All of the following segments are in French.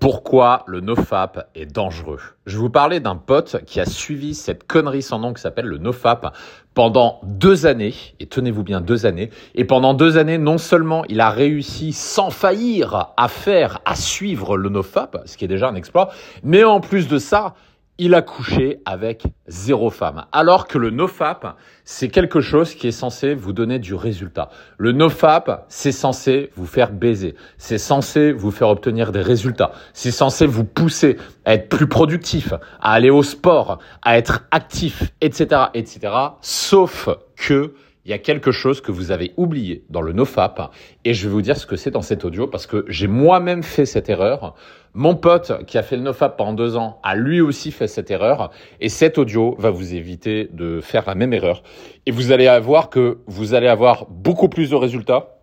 Pourquoi le nofap est dangereux? Je vous parler d'un pote qui a suivi cette connerie sans nom qui s'appelle le nofap pendant deux années, et tenez-vous bien deux années, et pendant deux années, non seulement il a réussi sans faillir à faire, à suivre le nofap, ce qui est déjà un exploit, mais en plus de ça, il a couché avec zéro femme. Alors que le nofap, c'est quelque chose qui est censé vous donner du résultat. Le nofap, c'est censé vous faire baiser. C'est censé vous faire obtenir des résultats. C'est censé vous pousser à être plus productif, à aller au sport, à être actif, etc., etc. Sauf que il y a quelque chose que vous avez oublié dans le nofap et je vais vous dire ce que c'est dans cet audio parce que j'ai moi-même fait cette erreur. Mon pote qui a fait le nofap pendant deux ans a lui aussi fait cette erreur et cet audio va vous éviter de faire la même erreur et vous allez avoir que vous allez avoir beaucoup plus de résultats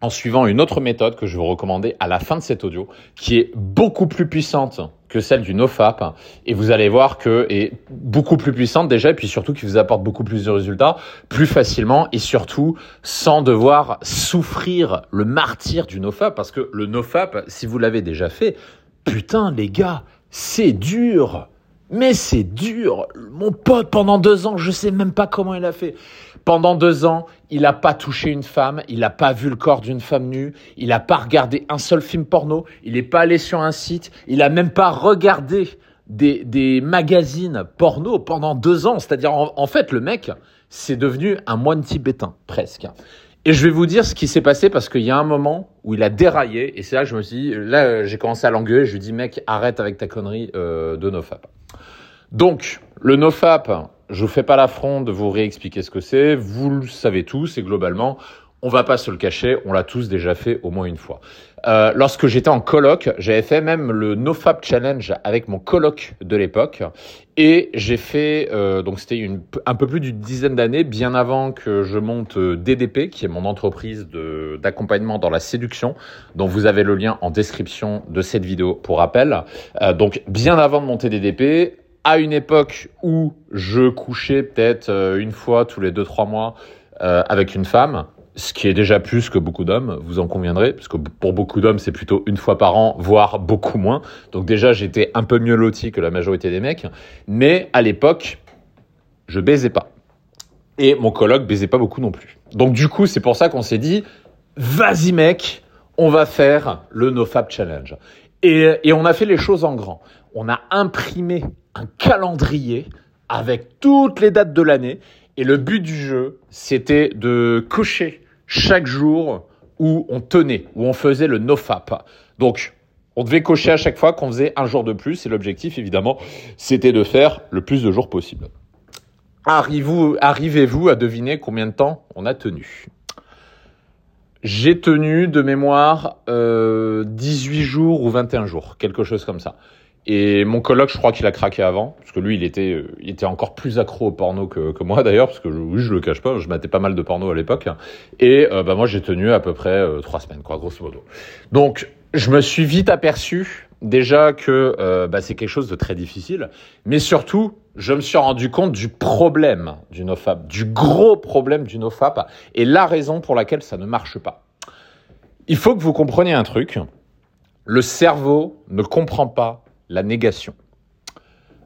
en suivant une autre méthode que je vais vous recommander à la fin de cet audio, qui est beaucoup plus puissante que celle du NoFap. Et vous allez voir que est beaucoup plus puissante déjà, et puis surtout qui vous apporte beaucoup plus de résultats, plus facilement, et surtout sans devoir souffrir le martyr du NoFap. Parce que le NoFap, si vous l'avez déjà fait, putain les gars, c'est dur mais c'est dur. Mon pote, pendant deux ans, je sais même pas comment il a fait. Pendant deux ans, il n'a pas touché une femme, il n'a pas vu le corps d'une femme nue, il n'a pas regardé un seul film porno, il n'est pas allé sur un site, il n'a même pas regardé des, des magazines porno pendant deux ans. C'est-à-dire, en, fait, le mec, c'est devenu un moine tibétain, presque. Et je vais vous dire ce qui s'est passé parce qu'il y a un moment où il a déraillé et c'est là que je me suis dit, là j'ai commencé à l'engueuler, je lui dis mec arrête avec ta connerie euh, de nofap. Donc le nofap, je vous fais pas l'affront de vous réexpliquer ce que c'est, vous le savez tous et globalement on va pas se le cacher, on l'a tous déjà fait au moins une fois. Euh, lorsque j'étais en coloc, j'avais fait même le NoFap Challenge avec mon coloc de l'époque. Et j'ai fait, euh, donc c'était un peu plus d'une dizaine d'années, bien avant que je monte euh, DDP, qui est mon entreprise d'accompagnement dans la séduction, dont vous avez le lien en description de cette vidéo pour rappel. Euh, donc bien avant de monter DDP, à une époque où je couchais peut-être euh, une fois tous les deux trois mois euh, avec une femme, ce qui est déjà plus que beaucoup d'hommes, vous en conviendrez, parce que pour beaucoup d'hommes, c'est plutôt une fois par an, voire beaucoup moins. Donc déjà, j'étais un peu mieux loti que la majorité des mecs, mais à l'époque, je baisais pas. Et mon coloc baisait pas beaucoup non plus. Donc du coup, c'est pour ça qu'on s'est dit, vas-y mec, on va faire le NoFap Challenge. Et on a fait les choses en grand. On a imprimé un calendrier avec toutes les dates de l'année et le but du jeu, c'était de cocher chaque jour où on tenait, où on faisait le nofap. Donc, on devait cocher à chaque fois qu'on faisait un jour de plus et l'objectif, évidemment, c'était de faire le plus de jours possible. Arrivez-vous à deviner combien de temps on a tenu? J'ai tenu de mémoire euh, 18 jours ou 21 jours, quelque chose comme ça. Et mon coloc, je crois qu'il a craqué avant, parce que lui, il était, euh, il était encore plus accro au porno que, moi d'ailleurs, parce que oui, je le cache pas, je matais pas mal de porno à l'époque. Et euh, bah, moi, j'ai tenu à peu près euh, trois semaines, quoi, grosso modo. Donc, je me suis vite aperçu déjà que bah, c'est quelque chose de très difficile, mais surtout, je me suis rendu compte du problème du nofap, du gros problème du nofap, et la raison pour laquelle ça ne marche pas. Il faut que vous compreniez un truc. Le cerveau ne comprend pas la négation.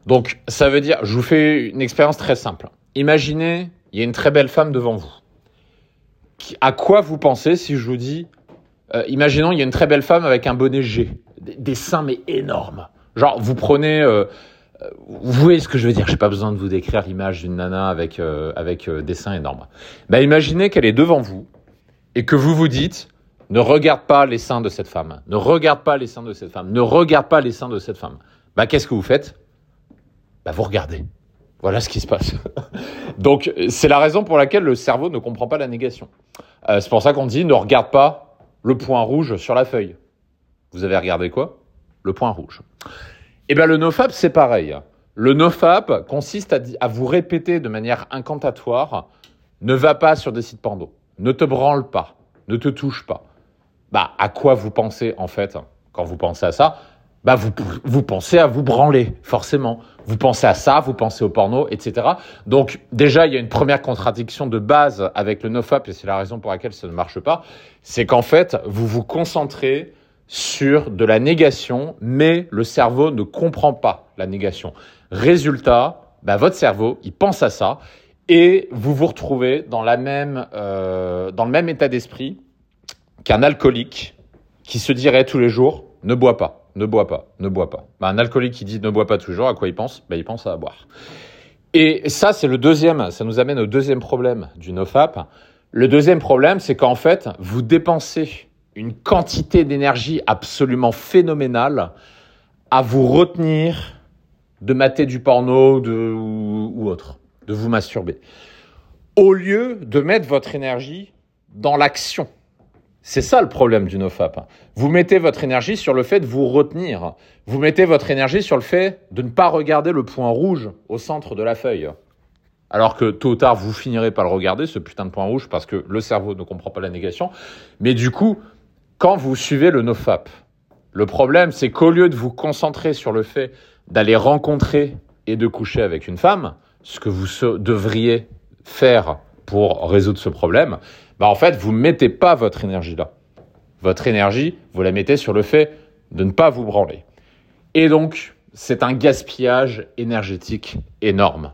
Donc, ça veut dire, je vous fais une expérience très simple. Imaginez, il y a une très belle femme devant vous. À quoi vous pensez si je vous dis, euh, imaginons, il y a une très belle femme avec un bonnet G, des, seins mais énormes. Genre, vous prenez, euh, euh, vous voyez ce que je veux dire. J'ai pas besoin de vous décrire l'image d'une nana avec avec des seins énormes. Ben, imaginez qu'elle est devant vous et que vous vous dites, ne regarde pas les seins de cette femme. Ne regarde pas les seins de cette femme. Ne regarde pas les seins de cette femme. Bah, qu'est-ce que vous faites? Bah, vous regardez. Voilà ce qui se passe. Donc, c'est la raison pour laquelle le cerveau ne comprend pas la négation. Euh, c'est pour ça qu'on dit ne regarde pas le point rouge sur la feuille. Vous avez regardé quoi? Le point rouge. Eh bien, le nofap, c'est pareil. Le nofap consiste à, vous répéter de manière incantatoire ne va pas sur des sites porno. Ne te branle pas. Ne te touche pas bah, à quoi vous pensez en fait quand vous pensez à ça? Bah vous, pensez à vous branler, forcément. Vous pensez à ça, vous pensez au porno, etc. Donc déjà, il y a une première contradiction de base avec le nofap, et c'est la raison pour laquelle ça ne marche pas, c'est qu'en fait, vous vous concentrez sur de la négation, mais le cerveau ne comprend pas la négation. Résultat, bah, votre cerveau, il pense à ça, et vous vous retrouvez dans, euh, dans le même état d'esprit qu'un alcoolique qui se dirait tous les jours ne bois pas, ne bois pas, ne bois pas. Bah, un alcoolique qui dit ne bois pas toujours, à quoi il pense? Bah, Il pense à boire. Et ça, c'est le deuxième, ça nous amène au deuxième problème du NoFap. Le deuxième problème, c'est qu'en fait, vous dépensez une quantité d'énergie absolument phénoménale à vous retenir de mater du porno ou autre, de vous masturber. Au lieu de mettre votre énergie dans l'action. C'est ça le problème du NoFap. Vous mettez votre énergie sur le fait de vous retenir. Vous mettez votre énergie sur le fait de ne pas regarder le point rouge au centre de la feuille. Alors que tôt ou tard, vous finirez par le regarder, ce putain de point rouge, parce que le cerveau ne comprend pas la négation. Mais du coup, quand vous suivez le NoFap, le problème, c'est qu'au lieu de vous concentrer sur le fait d'aller rencontrer et de coucher avec une femme, ce que vous devriez faire pour résoudre ce problème, bah en fait, vous ne mettez pas votre énergie là. Votre énergie, vous la mettez sur le fait de ne pas vous branler. Et donc, c'est un gaspillage énergétique énorme.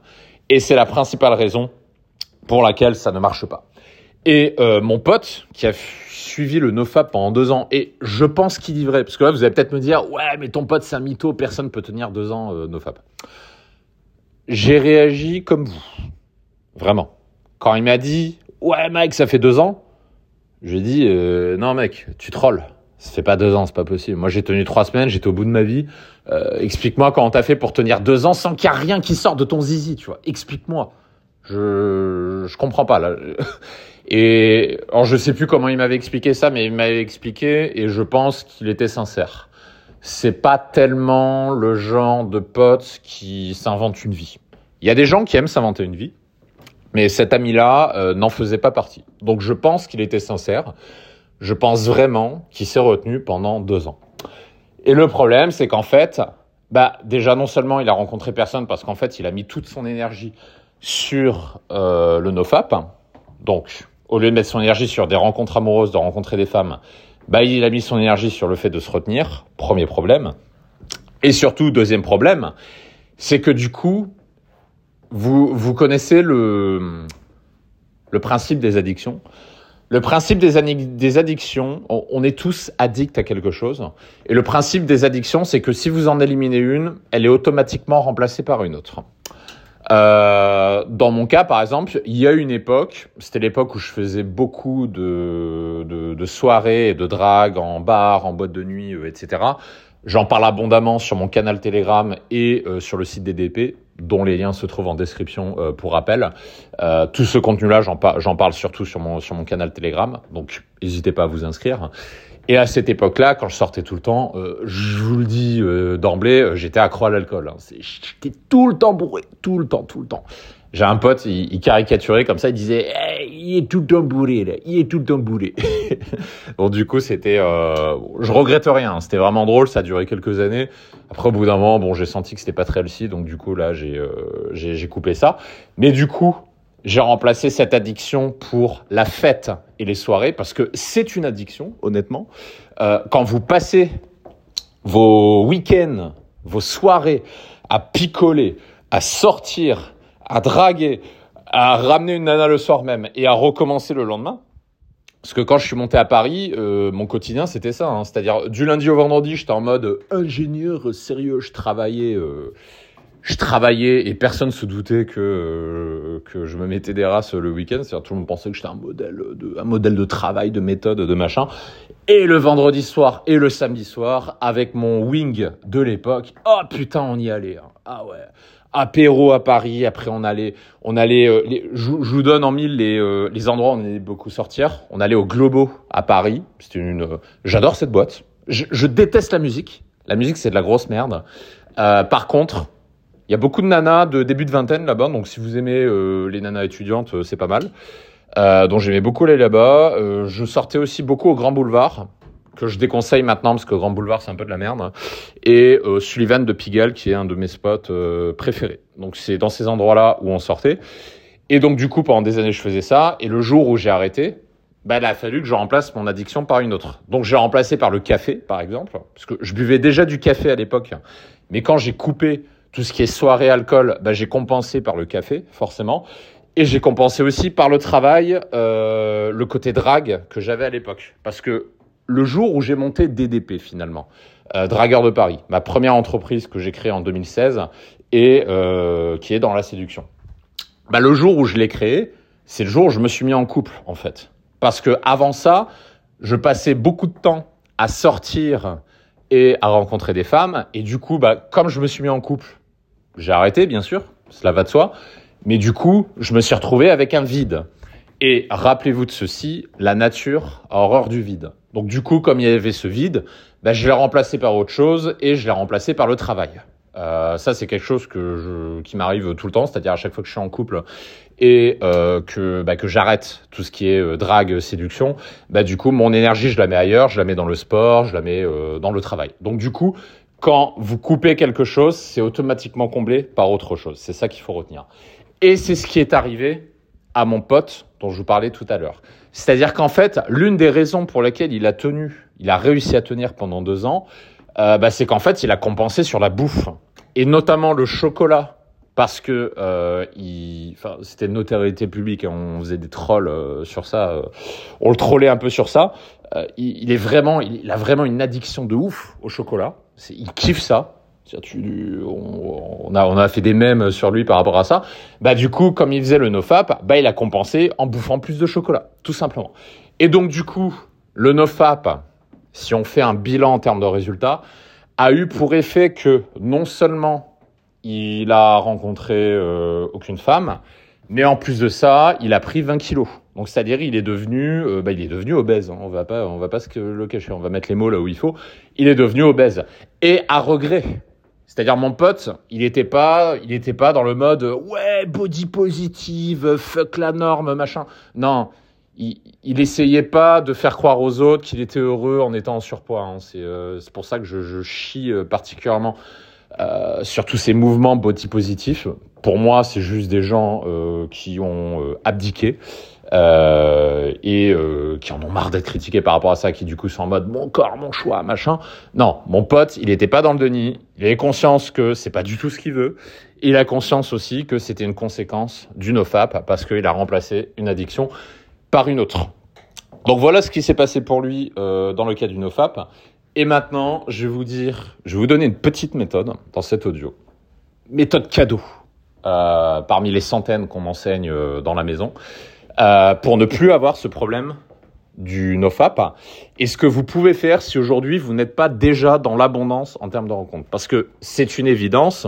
Et c'est la principale raison pour laquelle ça ne marche pas. Et euh, mon pote, qui a suivi le NoFap pendant deux ans, et je pense qu'il y vrai, parce que là, vous allez peut-être me dire, ouais, mais ton pote, c'est un mytho, personne ne peut tenir deux ans euh, NoFap. J'ai réagi comme vous. Vraiment. Quand il m'a dit, ouais mec, ça fait deux ans. J'ai dit, euh, non mec, tu trolls. Ça fait pas deux ans, c'est pas possible. Moi, j'ai tenu trois semaines, j'étais au bout de ma vie. Euh, explique-moi comment t'as fait pour tenir deux ans sans qu'il y ait rien qui sorte de ton zizi, tu vois. Explique-moi. Je, je comprends pas, là. Et, alors, je sais plus comment il m'avait expliqué ça, mais il m'avait expliqué et je pense qu'il était sincère. C'est pas tellement le genre de pote qui s'invente une vie. Il y a des gens qui aiment s'inventer une vie. Mais cet ami-là euh, n'en faisait pas partie. Donc je pense qu'il était sincère. Je pense vraiment qu'il s'est retenu pendant deux ans. Et le problème, c'est qu'en fait, bah déjà non seulement il a rencontré personne parce qu'en fait il a mis toute son énergie sur euh, le nofap. Donc au lieu de mettre son énergie sur des rencontres amoureuses, de rencontrer des femmes, bah il a mis son énergie sur le fait de se retenir. Premier problème. Et surtout deuxième problème, c'est que du coup vous, vous connaissez le, le principe des addictions? Le principe des, addictions, on, est tous addicts à quelque chose. Et le principe des addictions, c'est que si vous en éliminez une, elle est automatiquement remplacée par une autre. Euh, dans mon cas, par exemple, il y a une époque, c'était l'époque où je faisais beaucoup de, de, de, soirées et de drague en bar, en boîte de nuit, euh, etc. J'en parle abondamment sur mon canal Telegram et euh, sur le site DDP dont les liens se trouvent en description euh, pour rappel. Euh, tout ce contenu-là, j'en, parle surtout sur mon, sur mon canal Telegram, donc n'hésitez pas à vous inscrire. Et à cette époque-là, quand je sortais tout le temps, je vous le dis d'emblée, j'étais accro à l'alcool. Hein. J'étais tout le temps bourré, tout le temps, tout le temps. J'ai un pote, il, caricaturait comme ça, il disait il est tout le temps bourré là, il est tout le temps bourré. bon du coup c'était, euh, je regrette rien, c'était vraiment drôle, ça a duré quelques années. Après au bout d'un moment, bon j'ai senti que c'était pas très healthy, donc du coup là j'ai euh, coupé ça. Mais du coup j'ai remplacé cette addiction pour la fête et les soirées parce que c'est une addiction honnêtement. Euh, quand vous passez vos week-ends, vos soirées à picoler, à sortir à draguer, à ramener une nana le soir même et à recommencer le lendemain. Parce que quand je suis monté à Paris, euh, mon quotidien c'était ça, hein. c'est-à-dire du lundi au vendredi, j'étais en mode ingénieur sérieux, je travaillais, euh, je travaillais et personne se doutait que euh, que je me mettais des races le week-end, c'est-à-dire tout le monde pensait que j'étais un modèle de un modèle de travail, de méthode, de machin. Et le vendredi soir et le samedi soir avec mon wing de l'époque, oh putain on y allait, hein. ah ouais apéro à Paris. Après, on allait, on allait. Euh, je, vous donne en mille les, euh, les endroits où on allait beaucoup sortir. On allait au Globo à Paris. C'était une. J'adore cette boîte. Je, déteste la musique. La musique, c'est de la grosse merde. par contre, il y a beaucoup de nanas de début de vingtaine là-bas. Donc, si vous aimez les nanas étudiantes, c'est pas mal. donc, j'aimais beaucoup aller là-bas. je sortais aussi beaucoup au Grand Boulevard que je déconseille maintenant parce que Grand Boulevard c'est un peu de la merde, et euh, Sullivan de Pigalle qui est un de mes spots euh, préférés. Donc c'est dans ces endroits-là où on sortait. Et donc du coup pendant des années je faisais ça, et le jour où j'ai arrêté, bah, il a fallu que je remplace mon addiction par une autre. Donc j'ai remplacé par le café, par exemple, parce que je buvais déjà du café à l'époque. Mais quand j'ai coupé tout ce qui est soirée alcool, bah, j'ai compensé par le café, forcément. Et j'ai compensé aussi par le travail, euh, le côté drague que j'avais à l'époque. Parce que le jour où j'ai monté DDP finalement, euh, Dragueur de Paris, ma première entreprise que j'ai créée en 2016 et euh, qui est dans la séduction. Bah, le jour où je l'ai créé, c'est le jour où je me suis mis en couple en fait. Parce que avant ça, je passais beaucoup de temps à sortir et à rencontrer des femmes. Et du coup, bah, comme je me suis mis en couple, j'ai arrêté, bien sûr, cela va de soi. Mais du coup, je me suis retrouvé avec un vide. Et rappelez-vous de ceci, la nature a horreur du vide. Donc du coup, comme il y avait ce vide, bah, je l'ai remplacé par autre chose et je l'ai remplacé par le travail. Euh, ça, c'est quelque chose qui m'arrive tout le temps, c'est-à-dire à chaque fois que je suis en couple et euh, que, bah, que j'arrête tout ce qui est euh, drague, séduction, bah, du coup, mon énergie, je la mets ailleurs, je la mets dans le sport, je la mets euh, dans le travail. Donc du coup, quand vous coupez quelque chose, c'est automatiquement comblé par autre chose. C'est ça qu'il faut retenir. Et c'est ce qui est arrivé à mon pote dont je vous parlais tout à l'heure. C'est-à-dire qu'en fait, l'une des raisons pour lesquelles il a tenu, il a réussi à tenir pendant deux ans, euh, bah, c'est qu'en fait, il a compensé sur la bouffe. Et notamment le chocolat. Parce que euh, c'était une notoriété publique, hein, on faisait des trolls euh, sur ça, on le trollait un peu sur ça. Il, est vraiment, il, a vraiment une addiction de ouf au chocolat. Il kiffe ça. On a fait des mèmes sur lui par rapport à ça. Bah du coup, comme il faisait le nofap, bah il a compensé en bouffant plus de chocolat, tout simplement. Et donc du coup, le nofap, si on fait un bilan en termes de résultats, a eu pour effet que non seulement il a rencontré euh, aucune femme, mais en plus de ça, il a pris 20 kilos. Donc c'est-à-dire il est devenu, euh, bah, il est devenu obèse. Hein. On va pas, on va pas se le cacher. On va mettre les mots là où il faut. Il est devenu obèse et à regret. C'est-à-dire mon pote, il était pas, il était pas dans le mode ouais body positive, fuck la norme, machin. Non, il, il essayait pas de faire croire aux autres qu'il était heureux en étant en surpoids. Hein. C'est euh, pour ça que je, chie euh, particulièrement sur tous ces mouvements body positifs. Pour moi, c'est juste des gens qui ont abdiqué. Euh, et euh, qui en ont marre d'être critiqués par rapport à ça, qui du coup sont en mode mon corps, mon choix, machin. Non, mon pote, il n'était pas dans le déni. Il avait conscience que c'est pas du tout ce qu'il veut. Il a conscience aussi que c'était une conséquence du nofap parce qu'il a remplacé une addiction par une autre. Donc voilà ce qui s'est passé pour lui euh, dans le cas du nofap. Et maintenant, je vais vous dire, je vais vous donner une petite méthode dans cet audio. Méthode cadeau. Parmi les centaines qu'on m'enseigne dans la maison. Euh, pour ne plus avoir ce problème du nofap et ce que vous pouvez faire si aujourd'hui vous n'êtes pas déjà dans l'abondance en termes de rencontres. Parce que c'est une évidence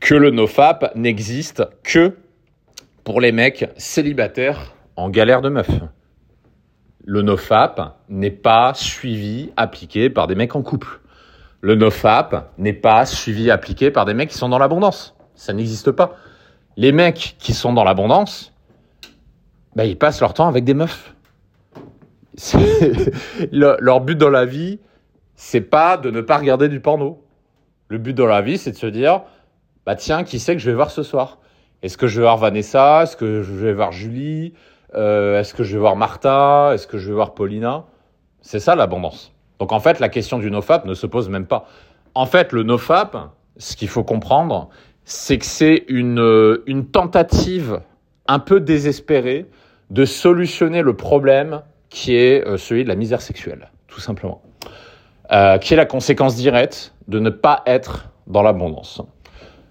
que le nofap n'existe que pour les mecs célibataires en galère de meuf. Le nofap n'est pas suivi, appliqué par des mecs en couple. Le nofap n'est pas suivi, appliqué par des mecs qui sont dans l'abondance. Ça n'existe pas. Les mecs qui sont dans l'abondance, bah, ils passent leur temps avec des meufs. Le, leur but dans la vie, c'est pas de ne pas regarder du porno. Le but dans la vie, c'est de se dire, bah tiens, qui c'est que je vais voir ce soir? Est-ce que je vais voir Vanessa? Est-ce que je vais voir Julie? Euh, Est-ce que je vais voir Martha? Est-ce que je vais voir Paulina? C'est ça l'abondance. Donc en fait, la question du nofap ne se pose même pas. En fait, le nofap, ce qu'il faut comprendre, c'est que c'est une, une tentative un peu désespérée de solutionner le problème qui est euh, celui de la misère sexuelle, tout simplement, euh, qui est la conséquence directe de ne pas être dans l'abondance.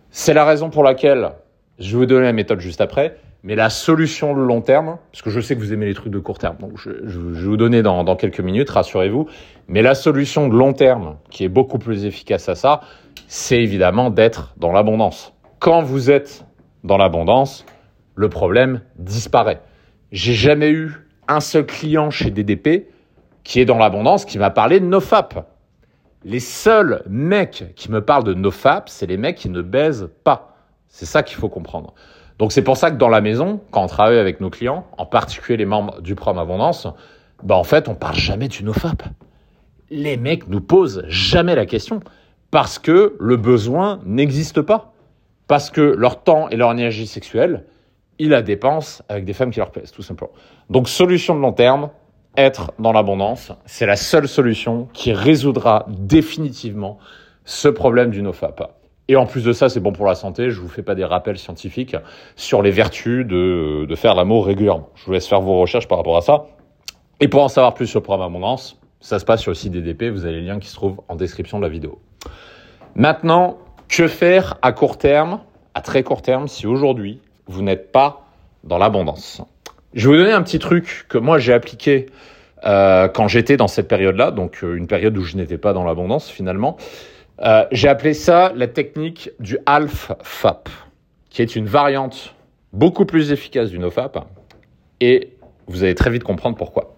C'est la raison pour laquelle je vais vous donner la méthode juste après, mais la solution de long terme, parce que je sais que vous aimez les trucs de court terme, donc je, vais vous donner dans quelques minutes, rassurez-vous, mais la solution de long terme, qui est beaucoup plus efficace à ça, c'est évidemment d'être dans l'abondance. Quand vous êtes dans l'abondance, le problème disparaît. J'ai jamais eu un seul client chez DDP qui est dans l'abondance qui m'a parlé de NoFap. Les seuls mecs qui me parlent de NoFap, c'est les mecs qui ne baisent pas. C'est ça qu'il faut comprendre. Donc c'est pour ça que dans la maison, quand on travaille avec nos clients, en particulier les membres du programme Abondance, bah en fait on parle jamais du NoFap. Les mecs nous posent jamais la question parce que le besoin n'existe pas, parce que leur temps et leur énergie sexuelle ils la dépensent avec des femmes qui leur plaisent, tout simplement. Donc, solution de long terme, être dans l'abondance, c'est la seule solution qui résoudra définitivement ce problème du nofap. Et en plus de ça, c'est bon pour la santé. Je vous fais pas des rappels scientifiques sur les vertus de, de faire l'amour régulièrement. Je vous laisse faire vos recherches par rapport à ça. Et pour en savoir plus sur le programme Abondance, ça se passe sur le site DDP. Vous avez les liens qui se trouvent en description de la vidéo. Maintenant, que faire à court terme, à très court terme, si aujourd'hui vous n'êtes pas dans l'abondance Je vais vous donner un petit truc que moi j'ai appliqué euh, quand j'étais dans cette période-là, donc euh, une période où je n'étais pas dans l'abondance finalement. Euh, j'ai appelé ça la technique du half-FAP, qui est une variante beaucoup plus efficace du NoFap, et vous allez très vite comprendre pourquoi.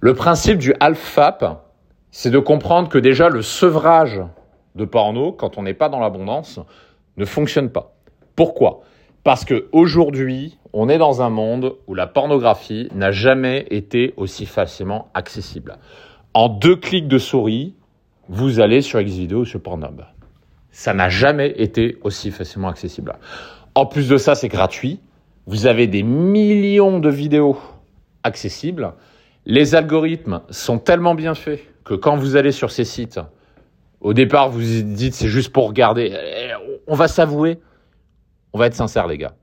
Le principe du half-FAP, c'est de comprendre que déjà le sevrage de porno, quand on n'est pas dans l'abondance, ne fonctionne pas. Pourquoi? Parce que aujourd'hui, on est dans un monde où la pornographie n'a jamais été aussi facilement accessible. En deux clics de souris, vous allez sur Xvideo ou sur Pornhub. Ça n'a jamais été aussi facilement accessible. En plus de ça, c'est gratuit. Vous avez des millions de vidéos accessibles. Les algorithmes sont tellement bien faits que quand vous allez sur ces sites, au départ, vous dites c'est juste pour regarder. Eh, on va s'avouer. On va être sincère, les gars.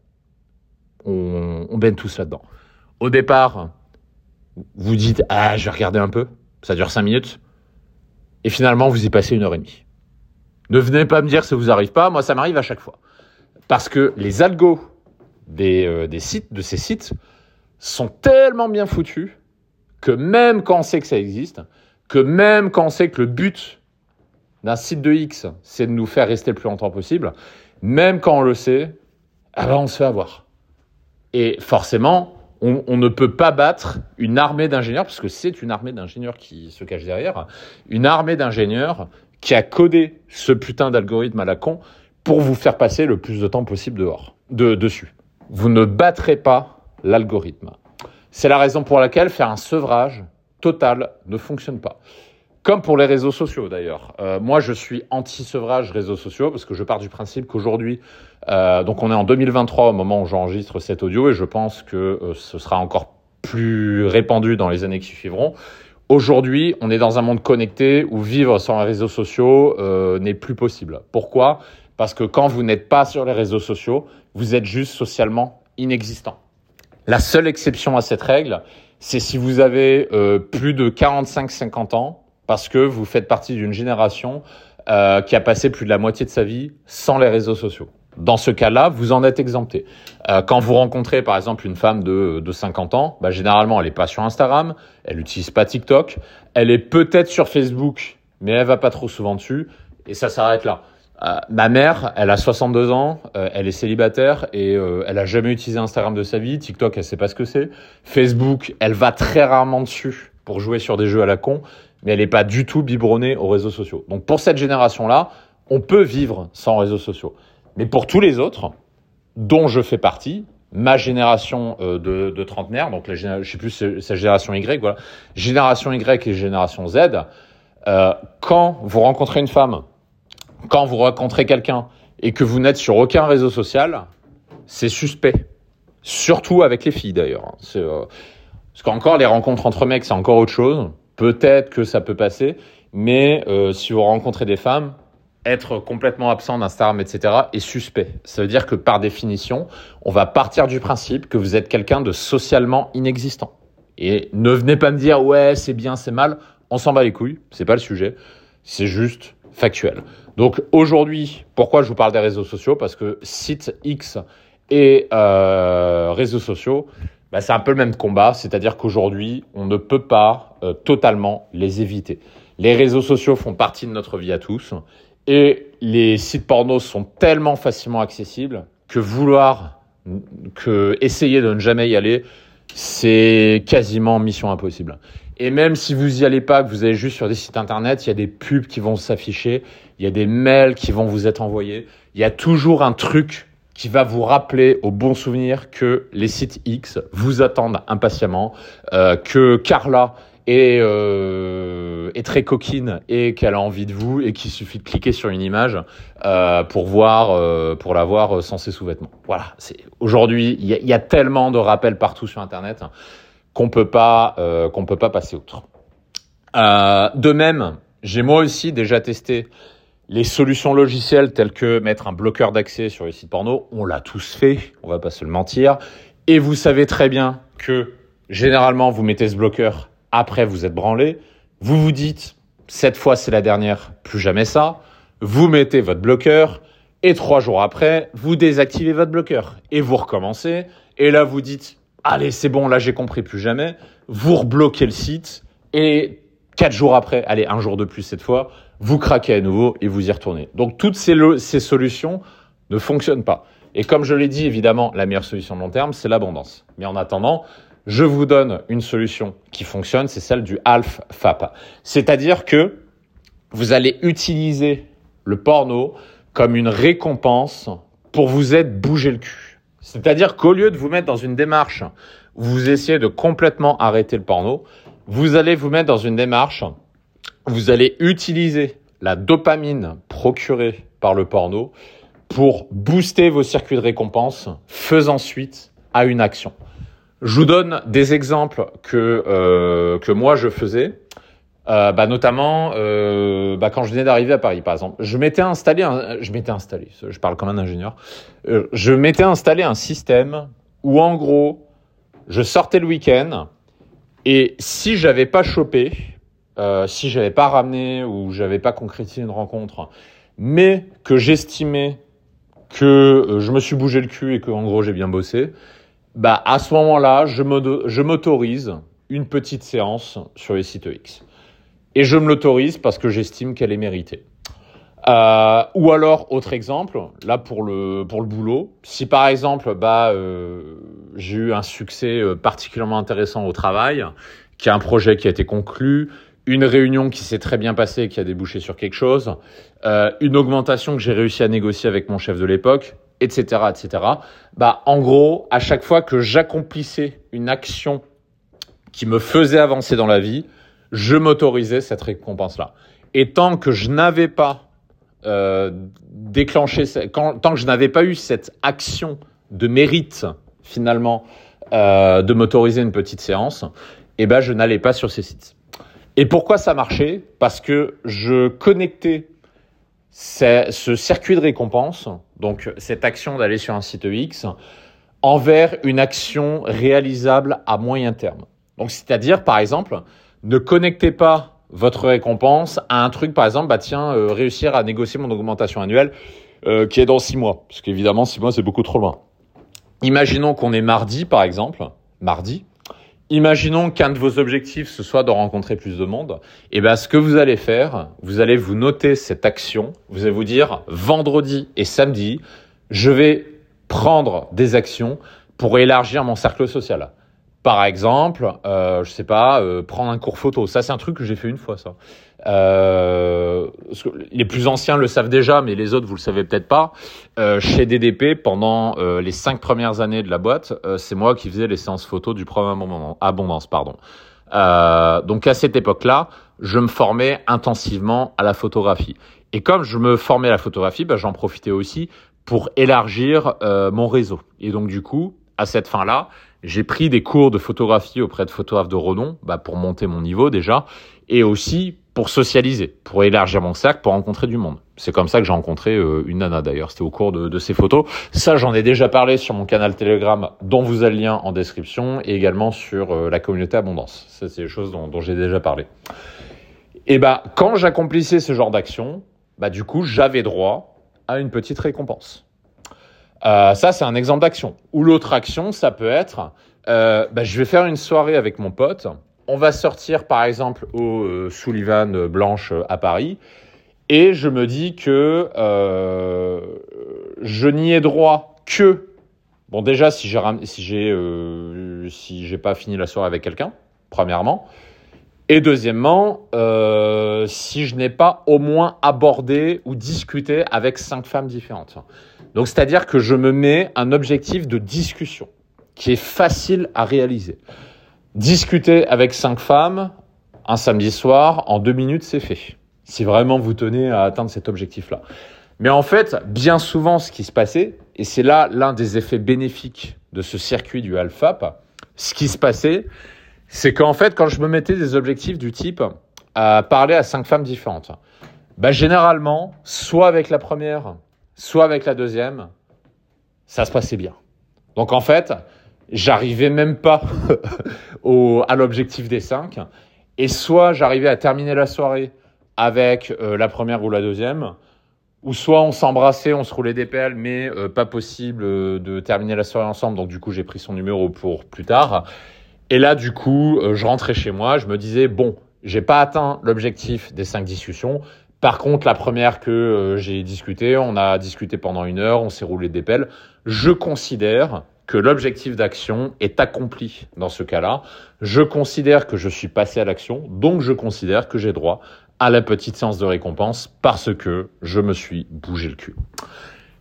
On, on baigne tous là-dedans. Au départ, vous dites ah, je vais regarder un peu. Ça dure cinq minutes. Et finalement, vous y passez une heure et demie. Ne venez pas me dire que ça vous arrive pas. Moi, ça m'arrive à chaque fois. Parce que les algos euh, de ces sites, sont tellement bien foutus que même quand on sait que ça existe, que même quand on sait que le but d'un site de X, c'est de nous faire rester le plus longtemps possible, même quand on le sait, ah ben on se fait avoir. Et forcément, on, ne peut pas battre une armée d'ingénieurs, parce que c'est une armée d'ingénieurs qui se cache derrière, une armée d'ingénieurs qui a codé ce putain d'algorithme à la con pour vous faire passer le plus de temps possible dehors, de, dessus. Vous ne battrez pas l'algorithme. C'est la raison pour laquelle faire un sevrage total ne fonctionne pas. Comme pour les réseaux sociaux d'ailleurs. Euh, moi, je suis anti-sevrage réseaux sociaux parce que je pars du principe qu'aujourd'hui, euh, donc on est en 2023 au moment où j'enregistre cet audio et je pense que euh, ce sera encore plus répandu dans les années qui suivront. Aujourd'hui, on est dans un monde connecté où vivre sans les réseaux sociaux n'est plus possible. Pourquoi? Parce que quand vous n'êtes pas sur les réseaux sociaux, vous êtes juste socialement inexistant. La seule exception à cette règle, c'est si vous avez plus de 45-50 ans parce que vous faites partie d'une génération euh, qui a passé plus de la moitié de sa vie sans les réseaux sociaux. Dans ce cas-là, vous en êtes exempté. Euh, quand vous rencontrez par exemple une femme de, de 50 ans, bah, généralement elle n'est pas sur Instagram, elle n'utilise pas TikTok, elle est peut-être sur Facebook, mais elle va pas trop souvent dessus, et ça s'arrête là. Euh, ma mère, elle a 62 ans, euh, elle est célibataire et euh, elle a jamais utilisé Instagram de sa vie. TikTok, elle sait pas ce que c'est. Facebook, elle va très rarement dessus pour jouer sur des jeux à la con mais elle n'est pas du tout biberonnée aux réseaux sociaux. Donc pour cette génération-là, on peut vivre sans réseaux sociaux. Mais pour tous les autres, dont je fais partie, ma génération euh, de, de trentenaires, donc la, je sais plus, c'est génération Y, voilà, génération Y et génération Z, euh, quand vous rencontrez une femme, quand vous rencontrez quelqu'un et que vous n'êtes sur aucun réseau social, c'est suspect. Surtout avec les filles d'ailleurs. Euh, parce qu'encore les rencontres entre mecs, c'est encore autre chose. Peut-être que ça peut passer, mais euh, si vous rencontrez des femmes, être complètement absent d'Instagram, etc., est suspect. Ça veut dire que par définition, on va partir du principe que vous êtes quelqu'un de socialement inexistant. Et ne venez pas me dire ouais c'est bien, c'est mal. On s'en bat les couilles, c'est pas le sujet. C'est juste factuel. Donc aujourd'hui, pourquoi je vous parle des réseaux sociaux? Parce que site X et euh, réseaux sociaux, bah, c'est un peu le même combat, c'est-à-dire qu'aujourd'hui, on ne peut pas euh, totalement les éviter. Les réseaux sociaux font partie de notre vie à tous et les sites pornos sont tellement facilement accessibles que vouloir que essayer de ne jamais y aller, c'est quasiment mission impossible. Et même si vous y allez pas, que vous allez juste sur des sites internet, il y a des pubs qui vont s'afficher, il y a des mails qui vont vous être envoyés, il y a toujours un truc qui va vous rappeler au bon souvenir que les sites X vous attendent impatiemment, euh, que Carla est, euh, est très coquine et qu'elle a envie de vous et qu'il suffit de cliquer sur une image euh, pour voir euh, pour la voir sans ses sous-vêtements. Voilà, aujourd'hui il y, y, a tellement de rappels partout sur internet qu'on peut pas euh, qu'on peut pas passer outre. Euh, de même, j'ai moi aussi déjà testé les solutions logicielles telles que mettre un bloqueur d'accès sur les sites porno. On l'a tous fait, on va pas se le mentir. Et vous savez très bien que généralement vous mettez ce bloqueur après vous êtes branlé, vous vous dites cette fois c'est la dernière, plus jamais ça. Vous mettez votre bloqueur et trois jours après vous désactivez votre bloqueur et vous recommencez et là vous dites allez c'est bon là j'ai compris plus jamais. Vous rebloquez le site et quatre jours après, allez un jour de plus cette fois, vous craquez à nouveau et vous y retournez. Donc toutes ces, solutions ne fonctionnent pas. Et comme je l'ai dit, évidemment, la meilleure solution de long terme, c'est l'abondance. Mais en attendant, je vous donne une solution qui fonctionne, c'est celle du half FAP. C'est-à-dire que vous allez utiliser le porno comme une récompense pour vous être bougé le cul. C'est-à-dire qu'au lieu de vous mettre dans une démarche où vous essayez de complètement arrêter le porno, vous allez vous mettre dans une démarche, vous allez utiliser la dopamine procurée par le porno pour booster vos circuits de récompense, faisant suite à une action. Je vous donne des exemples que euh, que moi je faisais, euh, bah notamment euh, bah quand je venais d'arriver à Paris, par exemple. Je m'étais installé, je m'étais installé, je parle comme un ingénieur. Euh, je m'étais installé un système où en gros, je sortais le week-end et si j'avais pas chopé, euh, si j'avais pas ramené ou j'avais pas concrétisé une rencontre, mais que j'estimais que euh, je me suis bougé le cul et que en gros j'ai bien bossé, bah à ce moment-là, je m'autorise une petite séance sur les sites X. Et je me l'autorise parce que j'estime qu'elle est méritée. Euh, ou alors, autre exemple, là pour le, pour le boulot, si par exemple bah, euh, j'ai eu un succès particulièrement intéressant au travail, qui a un projet qui a été conclu, une réunion qui s'est très bien passée qui a débouché sur quelque chose, euh, une augmentation que j'ai réussi à négocier avec mon chef de l'époque, etc., etc. Bah, en gros, à chaque fois que j'accomplissais une action qui me faisait avancer dans la vie, je m'autorisais cette récompense-là. Et tant que je n'avais pas euh, déclenché, tant que je n'avais pas eu cette action de mérite finalement euh, de m'autoriser une petite séance, eh ben je n'allais pas sur ces sites. Et pourquoi ça marchait? Parce que je connectais ce circuit de récompense, donc cette action d'aller sur un site X, envers une action réalisable à moyen terme. Donc c'est-à-dire, par exemple, ne connectez pas votre récompense à un truc, par exemple, bah tiens, euh, réussir à négocier mon augmentation annuelle euh, qui est dans six mois, parce qu'évidemment six mois c'est beaucoup trop loin. Imaginons qu'on est mardi, par exemple, mardi, Imaginons qu'un de vos objectifs ce soit de rencontrer plus de monde. Et eh ben ce que vous allez faire, vous allez vous noter cette action. Vous allez vous dire vendredi et samedi, je vais prendre des actions pour élargir mon cercle social. Par exemple, euh, je sais pas, euh, prendre un cours photo. Ça, c'est un truc que j'ai fait une fois, ça. Euh, les plus anciens le savent déjà, mais les autres, vous le savez peut-être pas. Euh, chez DDP, pendant euh, les cinq premières années de la boîte, euh, c'est moi qui faisais les séances photos du programme Abondance. Pardon. donc à cette époque-là, je me formais intensivement à la photographie. Et comme je me formais à la photographie, bah, j'en profitais aussi pour élargir mon réseau. Et donc du coup, à cette fin-là, j'ai pris des cours de photographie auprès de photographes de renom, bah, pour monter mon niveau déjà, et aussi pour socialiser, pour élargir mon cercle, pour rencontrer du monde. C'est comme ça que j'ai rencontré euh, une nana d'ailleurs, c'était au cours de, ces photos. Ça, j'en ai déjà parlé sur mon canal Telegram, dont vous avez le lien en description, et également sur euh, la communauté Abondance. Ça, c'est des choses dont, dont j'ai déjà parlé. Et bah, quand j'accomplissais ce genre d'action, bah du coup, j'avais droit à une petite récompense. Euh, ça, c'est un exemple d'action. Ou l'autre action, ça peut être, euh, bah, je vais faire une soirée avec mon pote. On va sortir, par exemple, au euh, Sullivan Blanche à Paris. Et je me dis que je n'y ai droit que, bon, déjà, si j'ai si j'ai si pas fini la soirée avec quelqu'un, premièrement. Et deuxièmement, euh, si je n'ai pas au moins abordé ou discuté avec cinq femmes différentes. Donc, c'est-à-dire que je me mets un objectif de discussion qui est facile à réaliser. Discuter avec cinq femmes, un samedi soir, en deux minutes, c'est fait. Si vraiment vous tenez à atteindre cet objectif-là. Mais en fait, bien souvent, ce qui se passait, et c'est là l'un des effets bénéfiques de ce circuit du alpha, ce qui se passait, c'est qu'en fait, quand je me mettais des objectifs du type à parler à cinq femmes différentes, bah, généralement, soit avec la première, soit avec la deuxième, ça se passait bien. Donc en fait, j'arrivais même pas au, à l'objectif des cinq, et soit j'arrivais à terminer la soirée avec euh, la première ou la deuxième, ou soit on s'embrassait, on se roulait des pelles, mais euh, pas possible euh, de terminer la soirée ensemble. Donc du coup, j'ai pris son numéro pour plus tard. Et là, du coup, euh, je rentrais chez moi, je me disais bon, j'ai pas atteint l'objectif des cinq discussions. Par contre, la première que j'ai discuté, on a discuté pendant une heure, on s'est roulé des pelles. Je considère que l'objectif d'action est accompli dans ce cas-là. Je considère que je suis passé à l'action, donc je considère que j'ai droit à la petite séance de récompense parce que je me suis bougé le cul.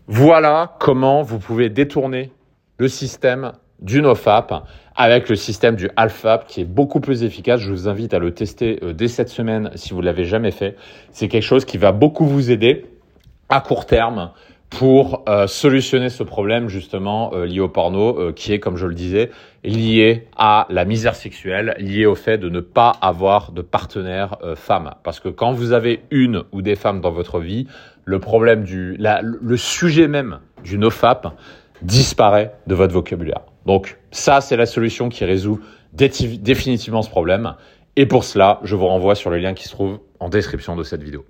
Voilà comment vous pouvez détourner le système du NoFap avec le système du AlphaP qui est beaucoup plus efficace. Je vous invite à le tester euh, dès cette semaine si vous l'avez jamais fait. C'est quelque chose qui va beaucoup vous aider à court terme pour euh, solutionner ce problème justement euh, lié au porno, qui est, comme je le disais, lié à la misère sexuelle, lié au fait de ne pas avoir de partenaire femme. Parce que quand vous avez une ou des femmes dans votre vie, le problème du, le sujet même du nofap disparaît de votre vocabulaire. Donc ça, c'est la solution qui résout définitivement ce problème. Et pour cela, je vous renvoie sur le lien qui se trouve en description de cette vidéo.